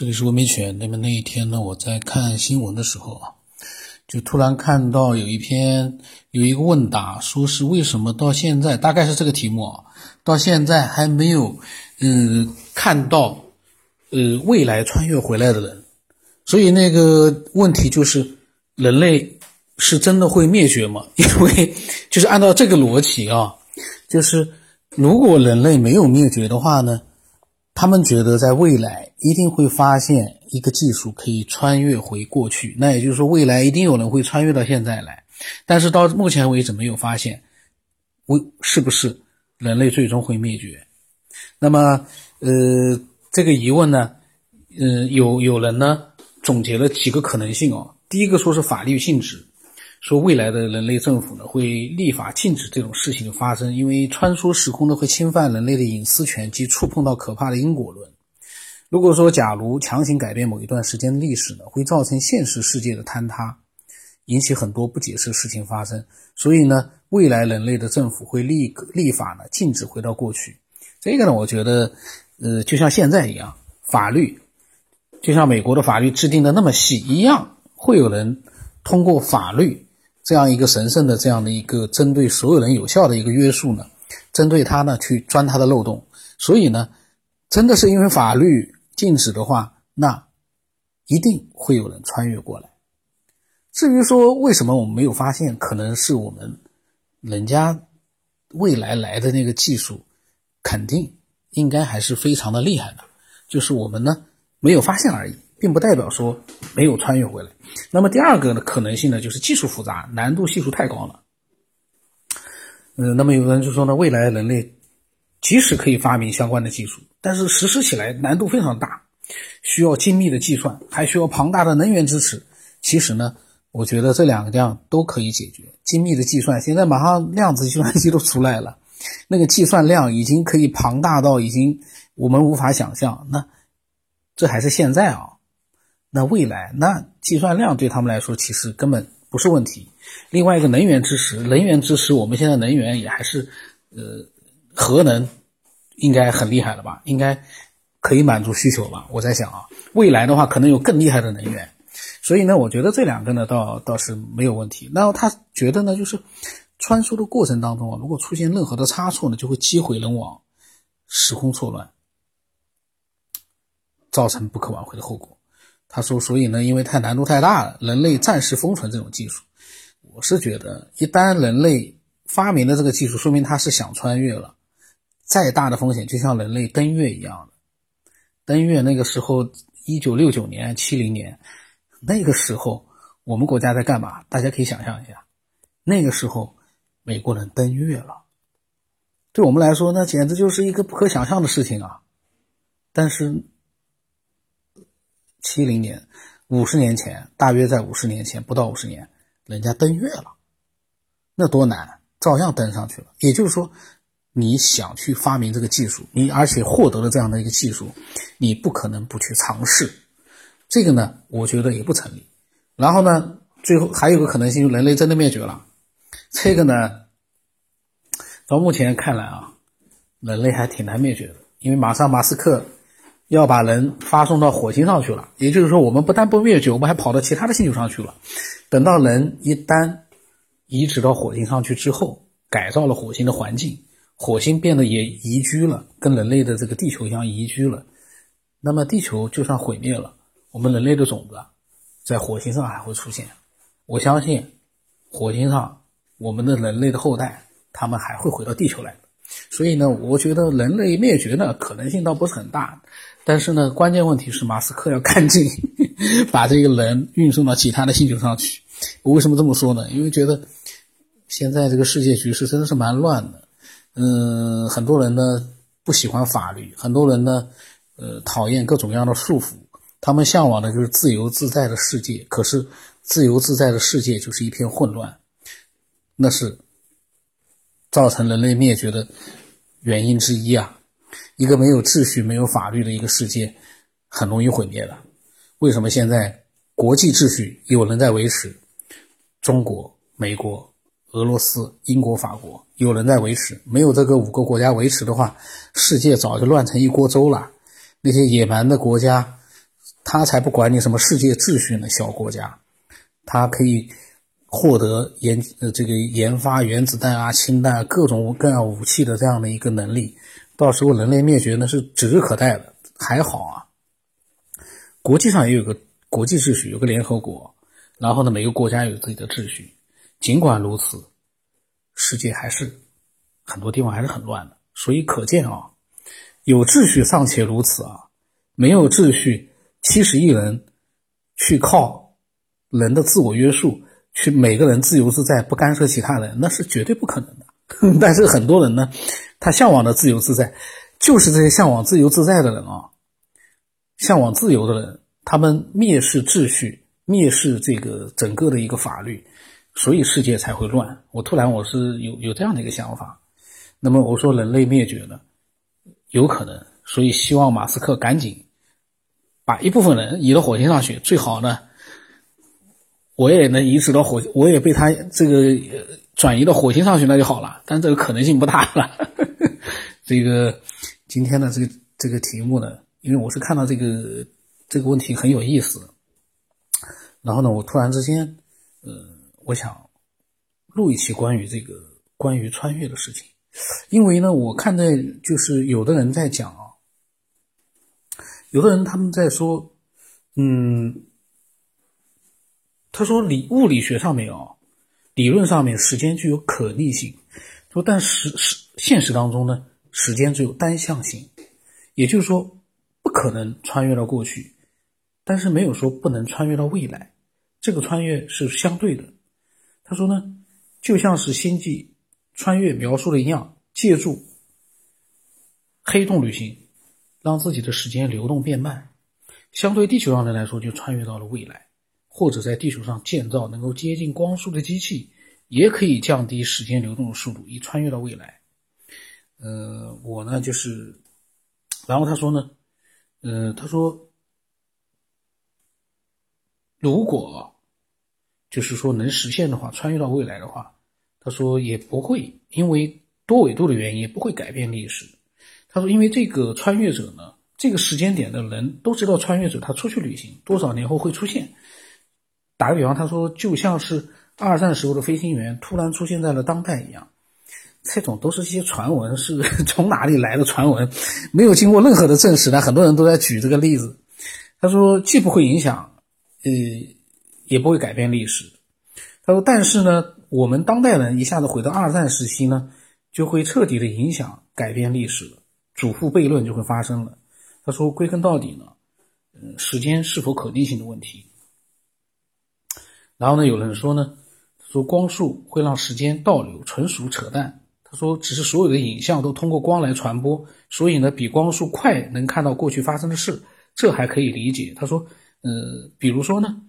这里是文明犬。那么那一天呢，我在看新闻的时候啊，就突然看到有一篇有一个问答，说是为什么到现在，大概是这个题目啊，到现在还没有嗯看到呃未来穿越回来的人。所以那个问题就是，人类是真的会灭绝吗？因为就是按照这个逻辑啊，就是如果人类没有灭绝的话呢？他们觉得在未来一定会发现一个技术可以穿越回过去，那也就是说未来一定有人会穿越到现在来，但是到目前为止没有发现，为是不是人类最终会灭绝？那么，呃，这个疑问呢，呃，有有人呢总结了几个可能性哦。第一个说是法律性质。说未来的人类政府呢会立法禁止这种事情的发生，因为穿梭时空呢会侵犯人类的隐私权及触碰到可怕的因果论。如果说假如强行改变某一段时间的历史呢，会造成现实世界的坍塌，引起很多不解释事情发生。所以呢，未来人类的政府会立立法呢禁止回到过去。这个呢，我觉得，呃，就像现在一样，法律就像美国的法律制定的那么细一样，会有人通过法律。这样一个神圣的这样的一个针对所有人有效的一个约束呢，针对他呢去钻他的漏洞，所以呢，真的是因为法律禁止的话，那一定会有人穿越过来。至于说为什么我们没有发现，可能是我们人家未来来的那个技术，肯定应该还是非常的厉害的，就是我们呢没有发现而已。并不代表说没有穿越回来。那么第二个的可能性呢，就是技术复杂，难度系数太高了。嗯，那么有人就说呢，未来人类即使可以发明相关的技术，但是实施起来难度非常大，需要精密的计算，还需要庞大的能源支持。其实呢，我觉得这两个样都可以解决。精密的计算，现在马上量子计算机都出来了，那个计算量已经可以庞大到已经我们无法想象。那这还是现在啊。那未来，那计算量对他们来说其实根本不是问题。另外一个能源支持，能源支持，我们现在能源也还是，呃，核能应该很厉害了吧？应该可以满足需求吧？我在想啊，未来的话可能有更厉害的能源，所以呢，我觉得这两个呢倒倒是没有问题。那他觉得呢，就是穿梭的过程当中啊，如果出现任何的差错呢，就会击毁人网，时空错乱，造成不可挽回的后果。他说：“所以呢，因为太难度太大了，人类暂时封存这种技术。我是觉得，一旦人类发明了这个技术，说明他是想穿越了。再大的风险，就像人类登月一样的。登月那个时候，一九六九年、七零年，那个时候我们国家在干嘛？大家可以想象一下，那个时候美国人登月了，对我们来说，那简直就是一个不可想象的事情啊！但是。”七零年，五十年前，大约在五十年前，不到五十年，人家登月了，那多难，照样登上去了。也就是说，你想去发明这个技术，你而且获得了这样的一个技术，你不可能不去尝试。这个呢，我觉得也不成立。然后呢，最后还有个可能性，人类真的灭绝了。这个呢，到目前看来啊，人类还挺难灭绝的，因为马上马斯克。要把人发送到火星上去了，也就是说，我们不但不灭绝，我们还跑到其他的星球上去了。等到人一旦移植到火星上去之后，改造了火星的环境，火星变得也宜居了，跟人类的这个地球一样宜居了。那么，地球就算毁灭了，我们人类的种子在火星上还会出现。我相信，火星上我们的人类的后代，他们还会回到地球来的。所以呢，我觉得人类灭绝呢可能性倒不是很大。但是呢，关键问题是马斯克要赶紧 把这个人运送到其他的星球上去。我为什么这么说呢？因为觉得现在这个世界局势真的是蛮乱的。嗯，很多人呢不喜欢法律，很多人呢呃讨厌各种各样的束缚，他们向往的就是自由自在的世界。可是自由自在的世界就是一片混乱，那是造成人类灭绝的原因之一啊。一个没有秩序、没有法律的一个世界，很容易毁灭的。为什么现在国际秩序有人在维持？中国、美国、俄罗斯、英国、法国有人在维持。没有这个五个国家维持的话，世界早就乱成一锅粥了。那些野蛮的国家他才不管你什么世界秩序呢，小国家，他可以获得研呃这个研发原子弹啊、氢弹啊各种各样武器的这样的一个能力，到时候人类灭绝呢是指日可待的。还好啊，国际上也有个国际秩序，有个联合国，然后呢每个国家有自己的秩序。尽管如此，世界还是很多地方还是很乱的。所以可见啊，有秩序尚且如此啊，没有秩序。七十亿人去靠人的自我约束，去每个人自由自在，不干涉其他人，那是绝对不可能的。但是很多人呢，他向往的自由自在，就是这些向往自由自在的人啊，向往自由的人，他们蔑视秩序，蔑视这个整个的一个法律，所以世界才会乱。我突然我是有有这样的一个想法，那么我说人类灭绝了，有可能，所以希望马斯克赶紧。把一部分人移到火星上去，最好呢，我也能移植到火，我也被他这个转移到火星上去，那就好了。但这个可能性不大了。这个今天的这个这个题目呢，因为我是看到这个这个问题很有意思，然后呢，我突然之间，呃，我想录一期关于这个关于穿越的事情，因为呢，我看在就是有的人在讲啊。有的人他们在说，嗯，他说理物理学上面啊，理论上面时间具有可逆性，说但实实现实当中呢，时间只有单向性，也就是说不可能穿越到过去，但是没有说不能穿越到未来，这个穿越是相对的。他说呢，就像是星际穿越描述的一样，借助黑洞旅行。让自己的时间流动变慢，相对地球上人来说，就穿越到了未来，或者在地球上建造能够接近光速的机器，也可以降低时间流动的速度，以穿越到未来。呃，我呢就是，然后他说呢，呃，他说，如果就是说能实现的话，穿越到未来的话，他说也不会因为多维度的原因，也不会改变历史。他说：“因为这个穿越者呢，这个时间点的人都知道，穿越者他出去旅行多少年后会出现。打个比方，他说就像是二战时候的飞行员突然出现在了当代一样，这种都是一些传闻，是 从哪里来的传闻，没有经过任何的证实但。很多人都在举这个例子。他说既不会影响，呃，也不会改变历史。他说，但是呢，我们当代人一下子回到二战时期呢，就会彻底的影响改变历史了。”主妇悖论就会发生了。他说：“归根到底呢，嗯，时间是否可逆性的问题。然后呢，有人说呢，说光速会让时间倒流，纯属扯淡。他说，只是所有的影像都通过光来传播，所以呢，比光速快能看到过去发生的事，这还可以理解。他说，呃，比如说呢，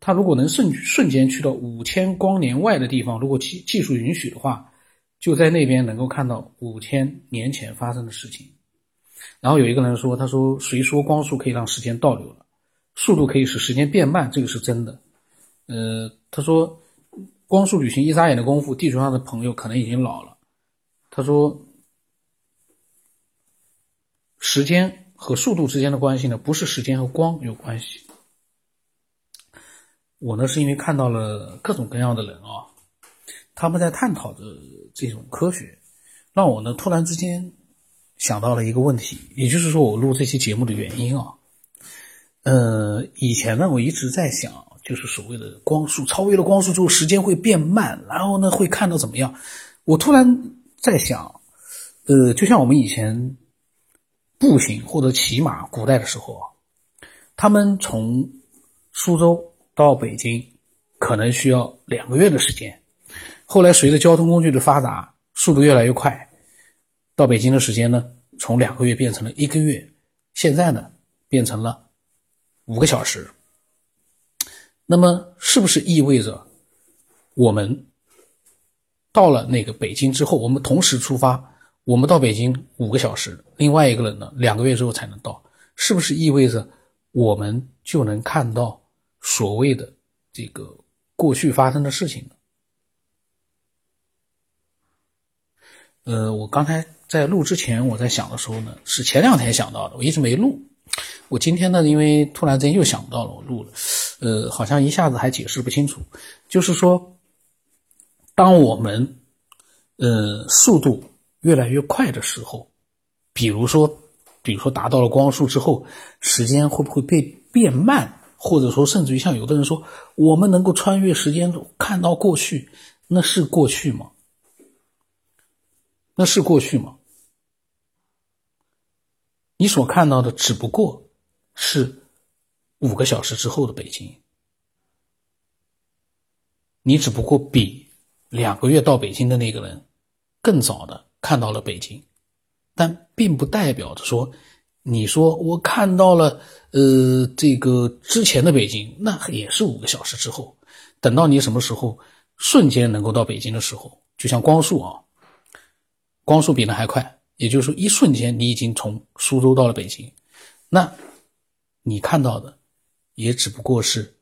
他如果能瞬瞬间去到五千光年外的地方，如果技技术允许的话。”就在那边能够看到五千年前发生的事情，然后有一个人说：“他说谁说光速可以让时间倒流了？速度可以使时间变慢，这个是真的。”呃，他说光速旅行一眨眼的功夫，地球上的朋友可能已经老了。他说时间和速度之间的关系呢，不是时间和光有关系。我呢是因为看到了各种各样的人啊。他们在探讨着这种科学，让我呢突然之间想到了一个问题，也就是说我录这期节目的原因啊。呃，以前呢我一直在想，就是所谓的光速超越了光速之后，时间会变慢，然后呢会看到怎么样？我突然在想，呃，就像我们以前步行或者骑马，古代的时候啊，他们从苏州到北京可能需要两个月的时间。后来随着交通工具的发达，速度越来越快，到北京的时间呢，从两个月变成了一个月，现在呢，变成了五个小时。那么，是不是意味着我们到了那个北京之后，我们同时出发，我们到北京五个小时，另外一个人呢，两个月之后才能到？是不是意味着我们就能看到所谓的这个过去发生的事情呢？呃，我刚才在录之前，我在想的时候呢，是前两天想到的，我一直没录，我今天呢，因为突然之间又想到了，我录了，呃，好像一下子还解释不清楚。就是说，当我们呃速度越来越快的时候，比如说，比如说达到了光速之后，时间会不会被变慢？或者说，甚至于像有的人说，我们能够穿越时间看到过去，那是过去吗？那是过去吗？你所看到的只不过是五个小时之后的北京，你只不过比两个月到北京的那个人更早的看到了北京，但并不代表着说。你说我看到了，呃，这个之前的北京，那也是五个小时之后。等到你什么时候瞬间能够到北京的时候，就像光速啊，光速比那还快。也就是说，一瞬间你已经从苏州到了北京，那你看到的也只不过是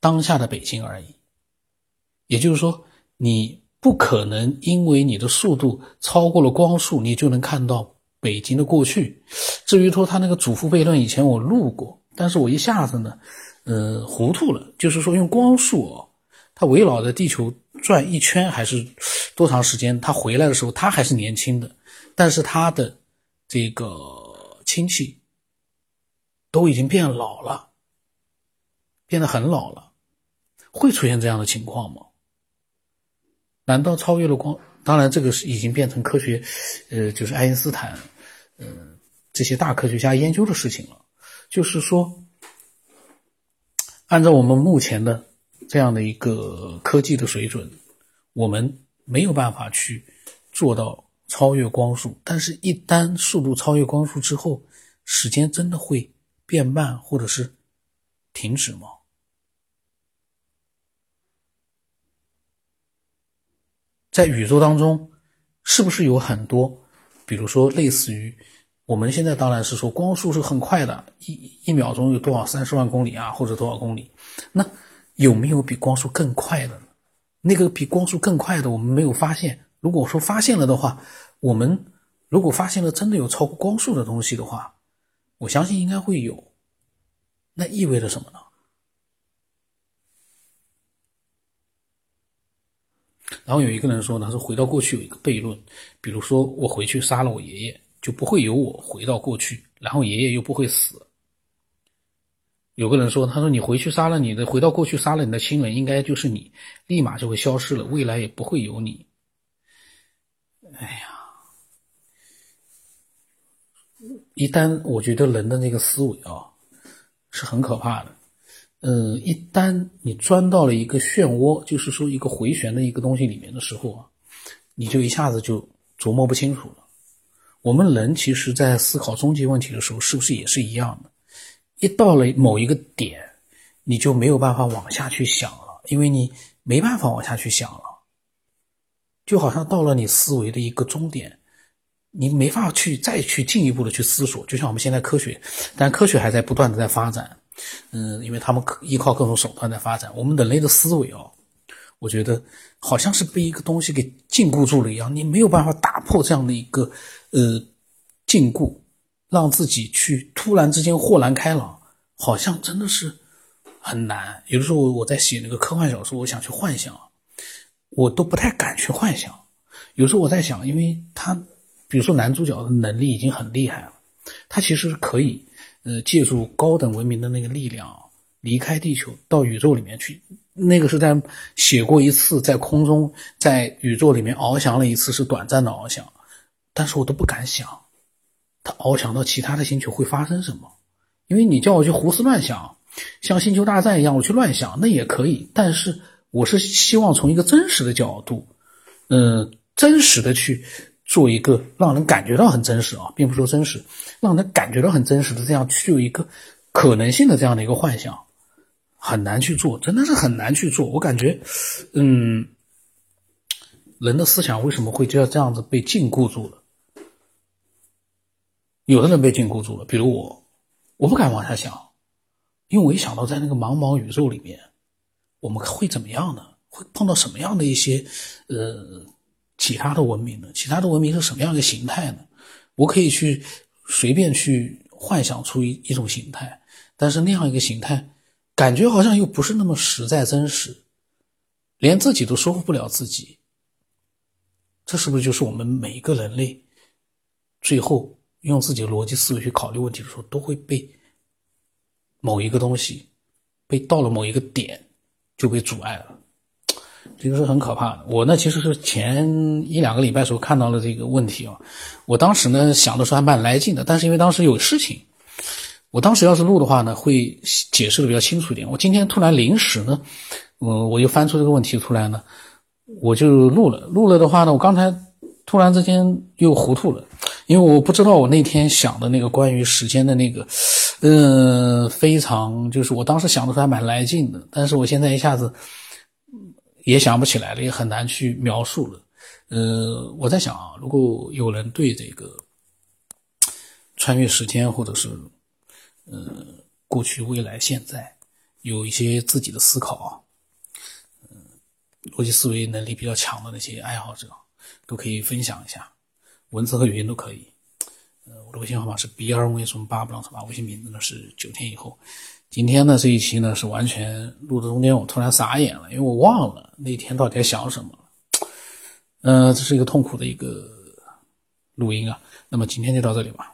当下的北京而已。也就是说，你不可能因为你的速度超过了光速，你就能看到。北京的过去，至于说他那个祖父悖论，以前我录过，但是我一下子呢，呃，糊涂了。就是说用光速哦，他围绕着地球转一圈还是多长时间？他回来的时候，他还是年轻的，但是他的这个亲戚都已经变老了，变得很老了，会出现这样的情况吗？难道超越了光？当然，这个是已经变成科学，呃，就是爱因斯坦。嗯，这些大科学家研究的事情了，就是说，按照我们目前的这样的一个科技的水准，我们没有办法去做到超越光速。但是，一旦速度超越光速之后，时间真的会变慢，或者是停止吗？在宇宙当中，是不是有很多？比如说，类似于我们现在当然是说光速是很快的，一一秒钟有多少三十万公里啊，或者多少公里？那有没有比光速更快的呢？那个比光速更快的，我们没有发现。如果说发现了的话，我们如果发现了真的有超过光速的东西的话，我相信应该会有。那意味着什么呢？然后有一个人说呢，说回到过去有一个悖论，比如说我回去杀了我爷爷，就不会有我回到过去，然后爷爷又不会死。有个人说，他说你回去杀了你的，回到过去杀了你的亲人，应该就是你，立马就会消失了，未来也不会有你。哎呀，一旦我觉得人的那个思维啊，是很可怕的。嗯，一旦你钻到了一个漩涡，就是说一个回旋的一个东西里面的时候啊，你就一下子就琢磨不清楚了。我们人其实，在思考终极问题的时候，是不是也是一样的？一到了某一个点，你就没有办法往下去想了，因为你没办法往下去想了，就好像到了你思维的一个终点，你没法去再去进一步的去思索。就像我们现在科学，但科学还在不断的在发展。嗯，因为他们依靠各种手段在发展。我们人类的思维哦，我觉得好像是被一个东西给禁锢住了一样，你没有办法打破这样的一个呃禁锢，让自己去突然之间豁然开朗，好像真的是很难。有的时候我在写那个科幻小说，我想去幻想，我都不太敢去幻想。有时候我在想，因为他比如说男主角的能力已经很厉害了，他其实是可以。呃，借助高等文明的那个力量，离开地球到宇宙里面去。那个是在写过一次，在空中，在宇宙里面翱翔了一次，是短暂的翱翔。但是我都不敢想，他翱翔到其他的星球会发生什么？因为你叫我去胡思乱想，像星球大战一样，我去乱想那也可以。但是我是希望从一个真实的角度，嗯，真实的去。做一个让人感觉到很真实啊，并不说真实，让人感觉到很真实的这样具有一个可能性的这样的一个幻想，很难去做，真的是很难去做。我感觉，嗯，人的思想为什么会就要这样子被禁锢住了？有的人被禁锢住了，比如我，我不敢往下想，因为我一想到在那个茫茫宇宙里面，我们会怎么样呢？会碰到什么样的一些，呃。其他的文明呢？其他的文明是什么样的形态呢？我可以去随便去幻想出一一种形态，但是那样一个形态，感觉好像又不是那么实在真实，连自己都说服不了自己。这是不是就是我们每一个人类最后用自己的逻辑思维去考虑问题的时候，都会被某一个东西被到了某一个点就被阻碍了？这个是很可怕的。我呢，其实是前一两个礼拜时候看到了这个问题啊。我当时呢想的时候还蛮来劲的，但是因为当时有事情，我当时要是录的话呢，会解释的比较清楚一点。我今天突然临时呢，我我又翻出这个问题出来呢，我就录了。录了的话呢，我刚才突然之间又糊涂了，因为我不知道我那天想的那个关于时间的那个，嗯，非常就是我当时想的时候还蛮来劲的，但是我现在一下子。也想不起来了，也很难去描述了。呃，我在想啊，如果有人对这个穿越时间，或者是呃过去、未来、现在有一些自己的思考啊，嗯，逻辑思维能力比较强的那些爱好者，都可以分享一下，文字和语音都可以。呃，我的微信号码是 b 二 v 什么八不朗什么，微信名字呢是九天以后。今天呢这一期呢是完全录的中间，我突然傻眼了，因为我忘了那天到底在想什么。嗯，这是一个痛苦的一个录音啊。那么今天就到这里吧。